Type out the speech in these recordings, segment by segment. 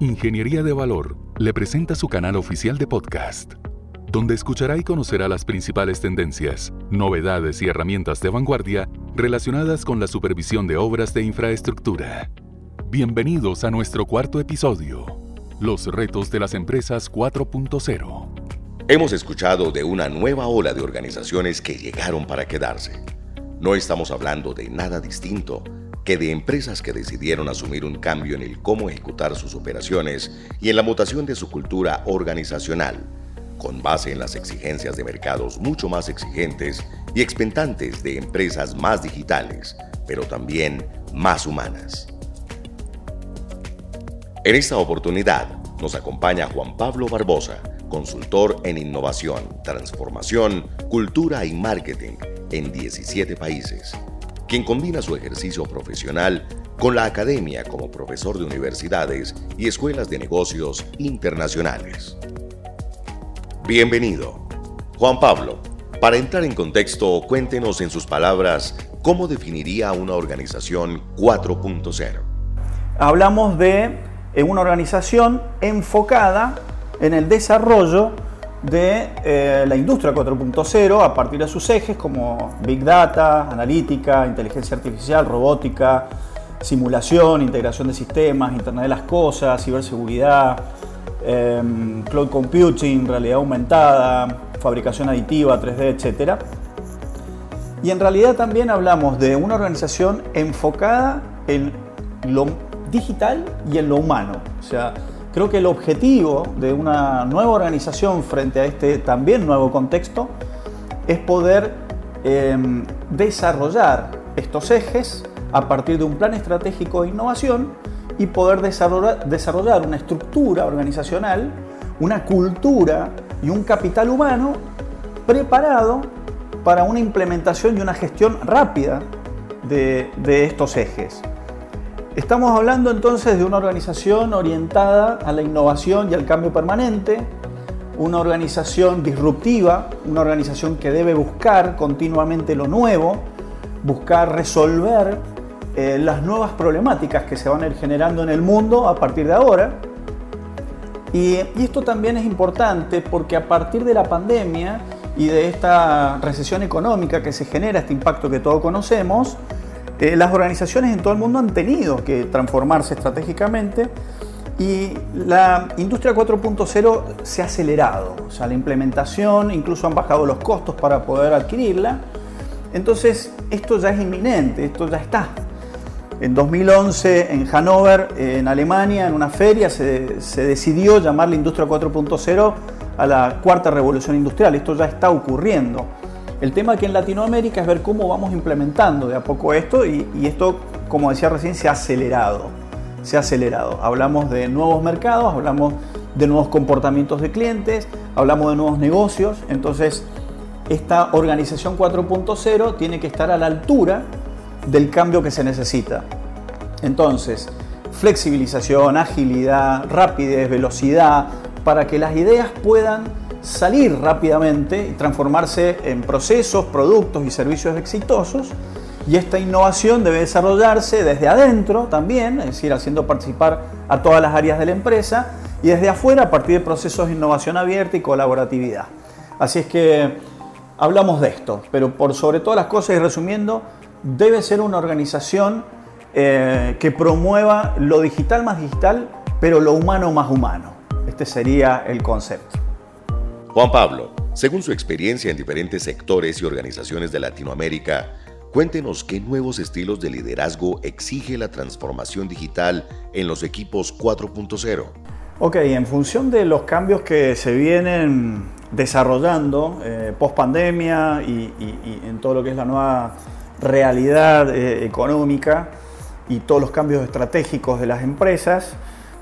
Ingeniería de Valor, le presenta su canal oficial de podcast, donde escuchará y conocerá las principales tendencias, novedades y herramientas de vanguardia relacionadas con la supervisión de obras de infraestructura. Bienvenidos a nuestro cuarto episodio, Los retos de las empresas 4.0. Hemos escuchado de una nueva ola de organizaciones que llegaron para quedarse. No estamos hablando de nada distinto que de empresas que decidieron asumir un cambio en el cómo ejecutar sus operaciones y en la mutación de su cultura organizacional, con base en las exigencias de mercados mucho más exigentes y expectantes de empresas más digitales, pero también más humanas. En esta oportunidad nos acompaña Juan Pablo Barbosa, consultor en innovación, transformación, cultura y marketing en 17 países quien combina su ejercicio profesional con la academia como profesor de universidades y escuelas de negocios internacionales. Bienvenido. Juan Pablo, para entrar en contexto, cuéntenos en sus palabras cómo definiría una organización 4.0. Hablamos de eh, una organización enfocada en el desarrollo de eh, la industria 4.0 a partir de sus ejes como Big Data, analítica, inteligencia artificial, robótica, simulación, integración de sistemas, Internet de las Cosas, ciberseguridad, em, cloud computing, realidad aumentada, fabricación aditiva, 3D, etc. Y en realidad también hablamos de una organización enfocada en lo digital y en lo humano. O sea, Creo que el objetivo de una nueva organización frente a este también nuevo contexto es poder em, desarrollar estos ejes a partir de un plan estratégico de innovación y poder desarrollar, una estructura organizacional, una cultura y un capital humano preparado para una implementación y una gestión rápida de estos ejes. Estamos hablando entonces de una organización orientada a la innovación y al cambio permanente, una organización disruptiva, una organización que debe buscar continuamente lo nuevo, buscar resolver eh, las nuevas problemáticas que se van a ir generando en el mundo a partir de ahora. Y, y esto también es importante porque a partir de la pandemia y de esta recesión económica que se genera, este impacto que todos conocemos, eh, las organizaciones en todo el mundo han tenido que transformarse estratégicamente y la industria 4.0 se ha acelerado, o sea, la implementación, incluso han bajado los costos para poder adquirirla. Entonces, esto ya es inminente, esto ya está. En 2011, en Hannover, en Alemania, en una feria, se, se decidió llamar la industria 4.0 a la cuarta revolución industrial. Esto ya está ocurriendo. El tema aquí en Latinoamérica es ver cómo vamos implementando de a poco esto y, esto, como decía recién, se ha acelerado. Se ha acelerado. Hablamos de nuevos mercados, hablamos de nuevos comportamientos de clientes, hablamos de nuevos negocios. Entonces, esta organización 4.0 tiene que estar a la altura del cambio que se necesita. Entonces, flexibilización, agilidad, rapidez, velocidad, para que las ideas puedan salir rápidamente y transformarse en procesos, productos y servicios exitosos. Y esta innovación debe desarrollarse desde adentro también, es decir, haciendo participar a todas las áreas de la empresa, y desde afuera a partir de procesos de innovación abierta y colaboratividad. Así es que hablamos de esto, pero por sobre todas las cosas y resumiendo, debe ser una organización eh, que promueva lo digital más digital, pero lo humano más humano. Este sería el concepto. Juan Pablo, según su experiencia en diferentes sectores y organizaciones de Latinoamérica, cuéntenos qué nuevos estilos de liderazgo exige la transformación digital en los equipos 4.0. Ok, en función de los cambios que se vienen desarrollando eh, post pandemia y, en todo lo que es la nueva realidad eh, económica y todos los cambios estratégicos de las empresas,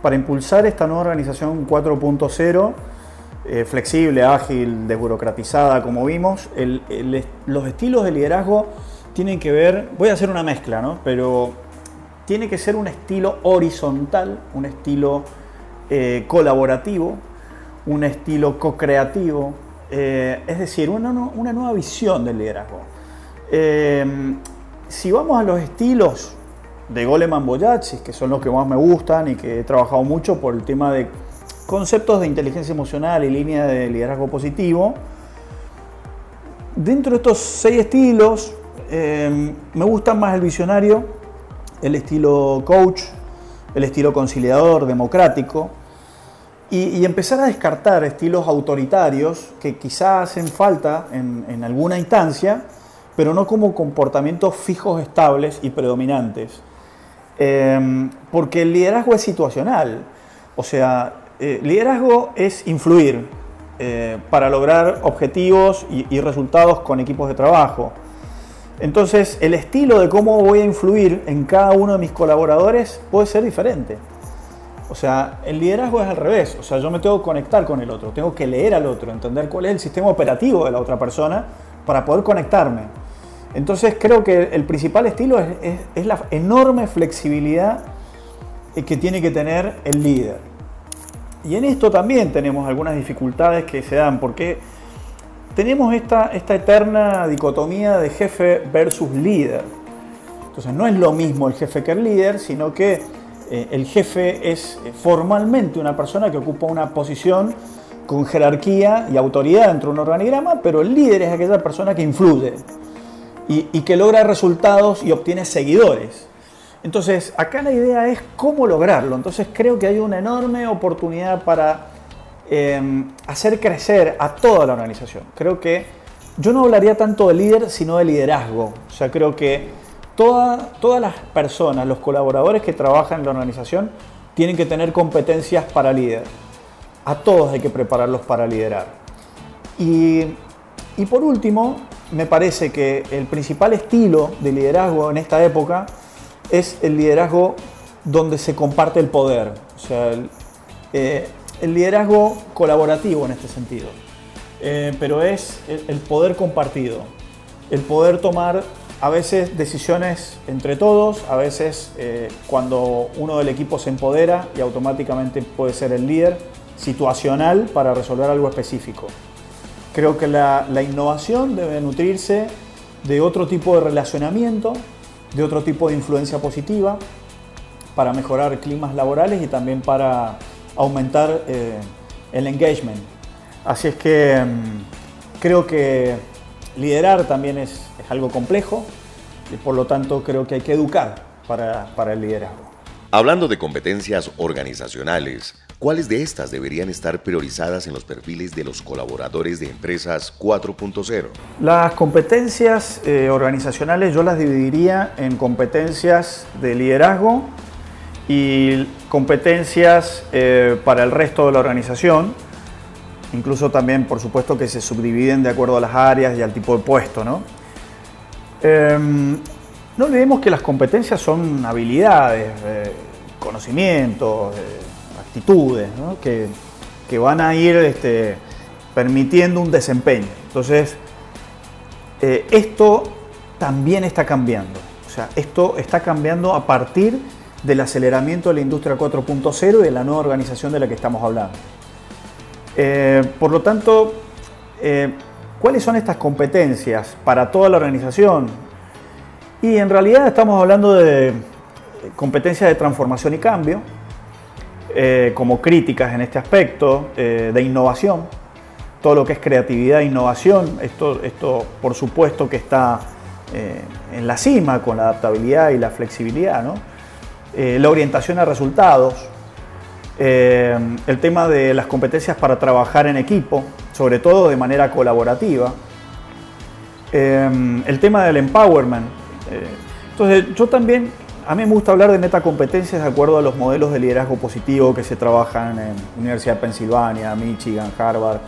para impulsar esta nueva organización 4.0, eh, flexible, ágil, desburocratizada, como vimos. los estilos de liderazgo tienen que ver, voy a hacer una mezcla, ¿no? pero tiene que ser un estilo horizontal, un estilo eh, colaborativo, un estilo co-creativo, eh, es decir, una, una, nueva visión del liderazgo. si vamos a los estilos de Goleman Boyacci, que son los que más me gustan y que he trabajado mucho por el tema de conceptos de inteligencia emocional y línea de liderazgo positivo. Dentro de estos seis estilos, eh, me gusta más el visionario, el estilo coach, el estilo conciliador, democrático, y, empezar a descartar estilos autoritarios que quizás hacen falta en, alguna instancia, pero no como comportamientos fijos, estables y predominantes. Eh, porque el liderazgo es situacional, o sea, eh, liderazgo es influir eh, para lograr objetivos y, resultados con equipos de trabajo. Entonces, el estilo de cómo voy a influir en cada uno de mis colaboradores puede ser diferente. O sea, el liderazgo es al revés. O sea, yo me tengo que conectar con el otro, tengo que leer al otro, entender cuál es el sistema operativo de la otra persona para poder conectarme. Entonces, creo que el principal estilo es la enorme flexibilidad que tiene que tener el líder. Y en esto también tenemos algunas dificultades que se dan, porque tenemos esta, esta eterna dicotomía de jefe versus líder. Entonces no es lo mismo el jefe que el líder, sino que eh, el jefe es formalmente una persona que ocupa una posición con jerarquía y autoridad dentro de un organigrama, pero el líder es aquella persona que influye y que logra resultados y obtiene seguidores. Entonces, acá la idea es cómo lograrlo. Entonces, creo que hay una enorme oportunidad para em, hacer crecer a toda la organización. Creo que yo no hablaría tanto de líder, sino de liderazgo. O sea, creo que todas las personas, los colaboradores que trabajan en la organización, tienen que tener competencias para líder. A todos hay que prepararlos para liderar. Y, y por último, me parece que el principal estilo de liderazgo en esta época es el liderazgo donde se comparte el poder, o sea, el, eh, liderazgo colaborativo en este sentido, eh, pero es el, poder compartido, el poder tomar a veces decisiones entre todos, a veces eh, cuando uno del equipo se empodera y automáticamente puede ser el líder situacional para resolver algo específico. Creo que la innovación debe nutrirse de otro tipo de relacionamiento de otro tipo de influencia positiva para mejorar climas laborales y también para aumentar eh, el engagement. Así es que mm, creo que liderar también es, es, algo complejo y por lo tanto creo que hay que educar para, para el liderazgo. Hablando de competencias organizacionales, ¿Cuáles de estas deberían estar priorizadas en los perfiles de los colaboradores de empresas 4.0? Las competencias eh, organizacionales yo las dividiría en competencias de liderazgo y competencias eh, para el resto de la organización, incluso también por supuesto que se subdividen de acuerdo a las áreas y al tipo de puesto. No, em, no olvidemos que las competencias son habilidades, eh, conocimientos, actitudes que, van a ir este, permitiendo un desempeño. Entonces, eh, esto también está cambiando. O sea, esto está cambiando a partir del aceleramiento de la industria 4.0 y de la nueva organización de la que estamos hablando. Eh, por lo tanto, eh, ¿cuáles son estas competencias para toda la organización? Y en realidad estamos hablando de competencias de transformación y cambio, eh, como críticas en este aspecto eh, de innovación, todo lo que es creatividad e innovación, esto, esto por supuesto que está eh, en la cima con la adaptabilidad y la flexibilidad, la orientación a resultados, el tema de las competencias para trabajar en equipo, sobre todo de manera colaborativa, el tema del empowerment. entonces yo también a mí me gusta hablar de metacompetencias de acuerdo a los modelos de liderazgo positivo que se trabajan en Universidad de Pensilvania, Michigan, Harvard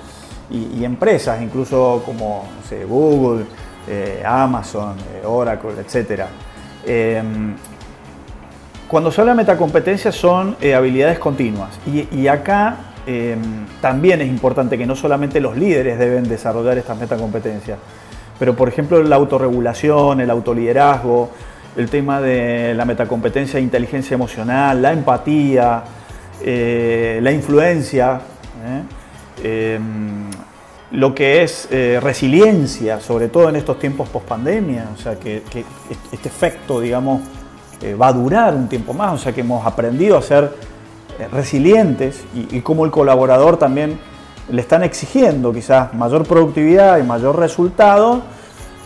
y, empresas, incluso como Google, eh, Amazon, eh, Oracle, etc. Em, cuando se habla de metacompetencias son eh, habilidades continuas y, acá em, también es importante que no solamente los líderes deben desarrollar estas metacompetencias, pero por ejemplo la autorregulación, el autoliderazgo, el tema de la metacompetencia inteligencia emocional, la empatía, eh, la influencia, ¿eh? em, lo que es eh, resiliencia, sobre todo en estos tiempos post pandemia, o sea, que, este efecto, digamos, eh, va a durar un tiempo más, o sea que hemos aprendido a ser eh, resilientes y, y como el colaborador también le están exigiendo quizás mayor productividad y mayor resultado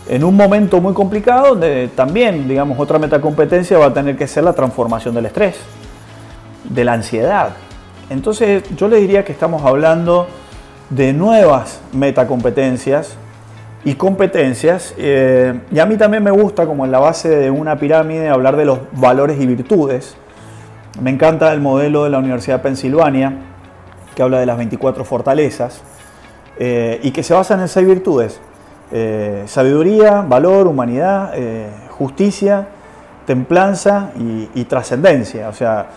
en un momento muy complicado donde también, digamos, otra metacompetencia va a tener que ser la transformación del estrés, de la ansiedad. Entonces yo le diría que estamos hablando de nuevas metacompetencias y competencias. Eh, y a mí también me gusta, como en la base de una pirámide, hablar de los valores y virtudes. Me encanta el modelo de la Universidad de Pensilvania, que habla de las 24 fortalezas, eh, y que se basan en seis virtudes. Eh, sabiduría, valor, humanidad, justicia, templanza y, y trascendencia. O sea,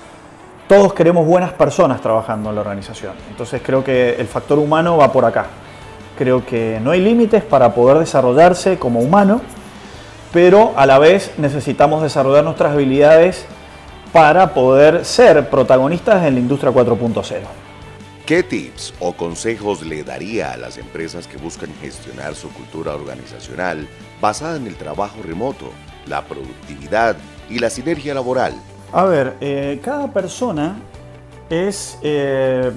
todos queremos buenas personas trabajando en la organización. Entonces creo que el factor humano va por acá. Creo que no hay límites para poder desarrollarse como humano, pero a la vez necesitamos desarrollar nuestras habilidades para poder ser protagonistas en la industria 4.0. ¿Qué tips o consejos le daría a las empresas que buscan gestionar su cultura organizacional basada en el trabajo remoto, la productividad y la sinergia laboral? A ver, eh, cada persona es eh,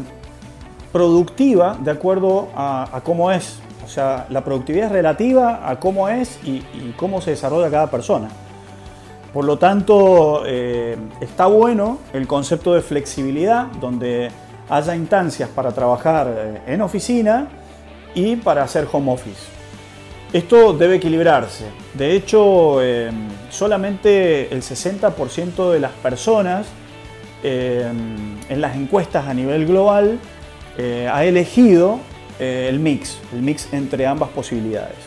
productiva de acuerdo a, cómo es. O sea, la productividad es relativa a cómo es y, cómo se desarrolla cada persona. Por lo tanto, eh, está bueno el concepto de flexibilidad, donde haya instancias para trabajar eh, en oficina y para hacer home office. Esto debe equilibrarse. De hecho, eh, solamente el 60% de las personas en las encuestas a nivel global eh, ha elegido eh, el mix, el mix entre ambas posibilidades.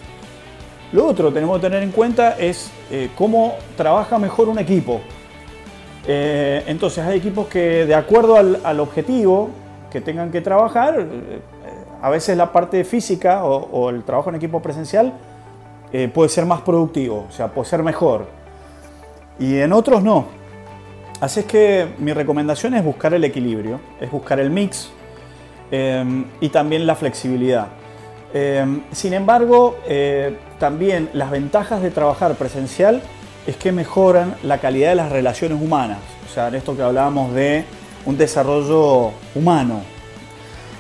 Lo otro que tenemos que tener en cuenta es cómo trabaja mejor un equipo. Entonces hay equipos que de acuerdo al, objetivo que tengan que trabajar, a veces la parte física o, el trabajo en equipo presencial puede ser más productivo, o sea, puede ser mejor. Y en otros no. Así es que mi recomendación es buscar el equilibrio, es buscar el mix y también la flexibilidad. Sin embargo, eh, también las ventajas de trabajar presencial es que mejoran la calidad de las relaciones humanas. O sea, en esto que hablábamos de un desarrollo humano.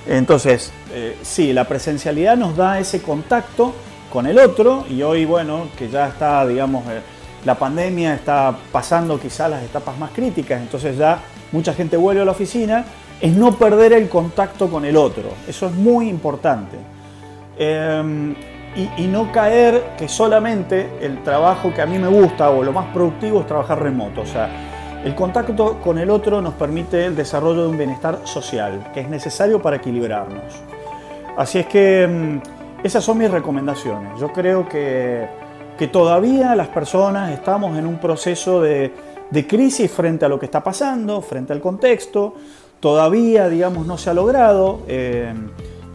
Entonces, eh, sí, la presencialidad nos da ese contacto con el otro y hoy, bueno, que ya está, digamos, eh, la pandemia está pasando quizás las etapas más críticas, entonces ya mucha gente vuelve a la oficina es no perder el contacto con el otro. Eso es muy importante. Em, y, no caer que solamente el trabajo que a mí me gusta o lo más productivo es trabajar remoto. O sea, el contacto con el otro nos permite el desarrollo de un bienestar social, que es necesario para equilibrarnos. Así es que em, esas son mis recomendaciones. Yo creo que, que todavía las personas estamos en un proceso de, de crisis frente a lo que está pasando, frente al contexto todavía, digamos, no se ha logrado eh,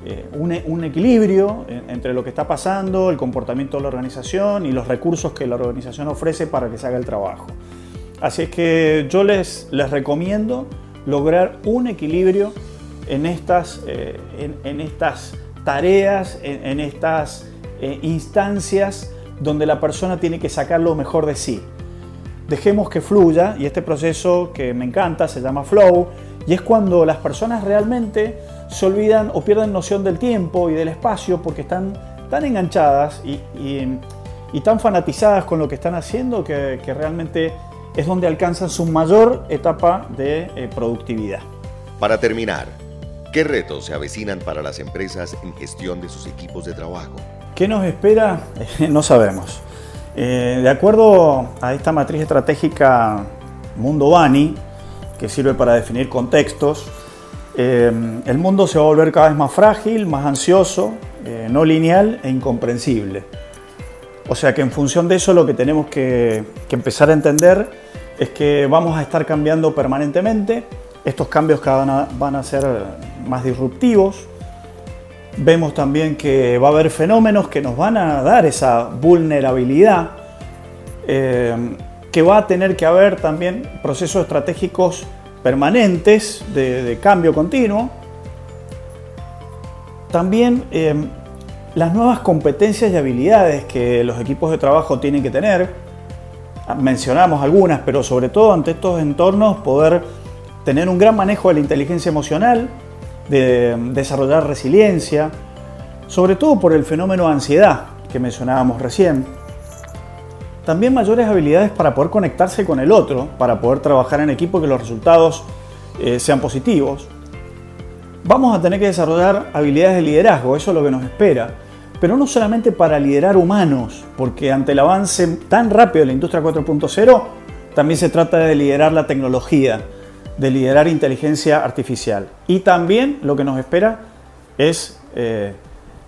eh, un, equilibrio entre lo que está pasando, el comportamiento de la organización y los recursos que la organización ofrece para que se haga el trabajo. Así es que yo les, les recomiendo lograr un equilibrio en estas, eh, en, estas tareas, en, estas instancias donde la persona tiene que sacar lo mejor de sí. Dejemos que fluya y este proceso que me encanta se llama flow y es cuando las personas realmente se olvidan o pierden noción del tiempo y del espacio porque están tan enganchadas y, tan fanatizadas con lo que están haciendo que, realmente es donde alcanzan su mayor etapa de eh, productividad. Para terminar, ¿qué retos se avecinan para las empresas en gestión de sus equipos de trabajo? ¿Qué nos espera? no sabemos. Eh, de acuerdo a esta matriz estratégica Mundo Bani, que sirve para definir contextos. Eh, el mundo se va a volver cada vez más frágil, más ansioso, eh, no lineal e incomprensible. O sea que en función de eso lo que tenemos que, empezar a entender es que vamos a estar cambiando permanentemente, estos cambios cada van a ser más disruptivos, vemos también que va a haber fenómenos que nos van a dar esa vulnerabilidad. Eh, que va a tener que haber también procesos estratégicos permanentes de, cambio continuo. También em, las nuevas competencias y habilidades que los equipos de trabajo tienen que tener. mencionamos algunas, pero sobre todo ante estos entornos poder tener un gran manejo de la inteligencia emocional, de desarrollar resiliencia, sobre todo por el fenómeno de ansiedad que mencionábamos recién. También mayores habilidades para poder conectarse con el otro, para poder trabajar en equipo y que los resultados eh, sean positivos. Vamos a tener que desarrollar habilidades de liderazgo, eso es lo que nos espera. Pero no solamente para liderar humanos, porque ante el avance tan rápido de la industria 4.0, también se trata de liderar la tecnología, de liderar inteligencia artificial. Y también lo que nos espera es eh,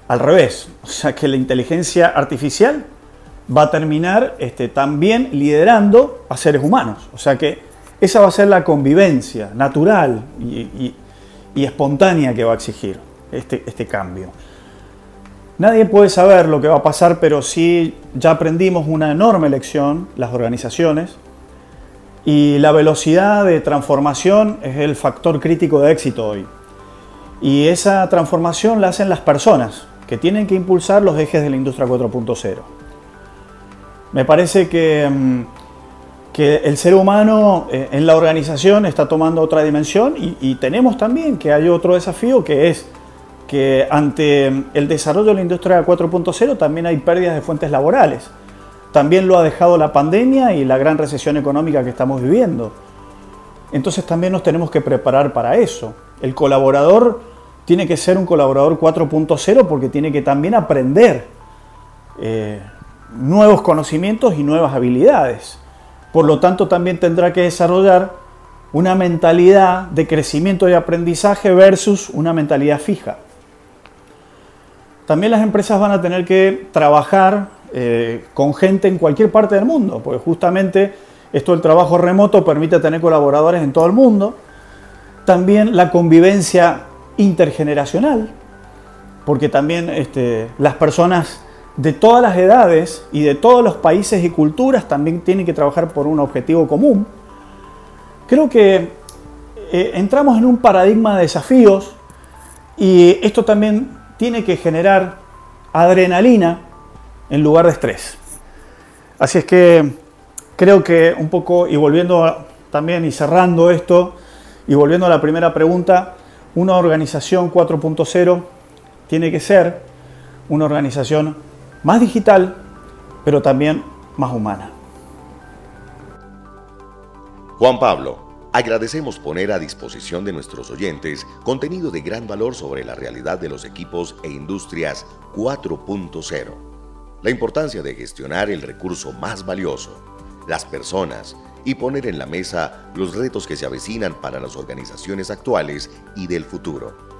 al revés, o sea que la inteligencia artificial va a terminar este, también liderando a seres humanos. O sea que esa va a ser la convivencia natural y, espontánea que va a exigir este, este cambio. Nadie puede saber lo que va a pasar, pero sí ya aprendimos una enorme lección, las organizaciones, y la velocidad de transformación es el factor crítico de éxito hoy. Y esa transformación la hacen las personas, que tienen que impulsar los ejes de la industria 4.0. Me parece que, mm, que, el ser humano eh, en la organización está tomando otra dimensión y, tenemos también que hay otro desafío que es que ante el desarrollo de la industria 4.0 también hay pérdidas de fuentes laborales. También lo ha dejado la pandemia y la gran recesión económica que estamos viviendo. Entonces también nos tenemos que preparar para eso. El colaborador tiene que ser un colaborador 4.0 porque tiene que también aprender eh, nuevos conocimientos y nuevas habilidades. Por lo tanto, también tendrá que desarrollar una mentalidad de crecimiento y aprendizaje versus una mentalidad fija. También las empresas van a tener que trabajar eh, con gente en cualquier parte del mundo, porque justamente esto del trabajo remoto permite tener colaboradores en todo el mundo. También la convivencia intergeneracional, porque también este, las personas de todas las edades y de todos los países y culturas también tienen que trabajar por un objetivo común. Creo que eh, entramos en un paradigma de desafíos y esto también tiene que generar adrenalina en lugar de estrés. Así es que creo que un poco, y volviendo también y cerrando esto, y volviendo a la primera pregunta, una organización 4.0 tiene que ser una organización más digital, pero también más humana. Juan Pablo, agradecemos poner a disposición de nuestros oyentes contenido de gran valor sobre la realidad de los equipos e industrias 4.0 la importancia de gestionar el recurso más valioso, las personas, y poner en la mesa los retos que se avecinan para las organizaciones actuales y del futuro.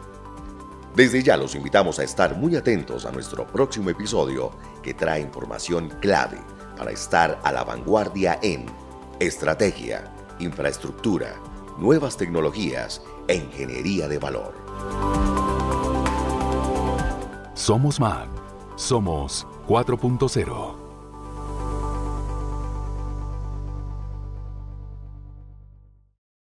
Desde ya los invitamos a estar muy atentos a nuestro próximo episodio que trae información clave para estar a la vanguardia en estrategia, infraestructura, nuevas tecnologías e ingeniería de valor. Somos MAG. Somos 4.0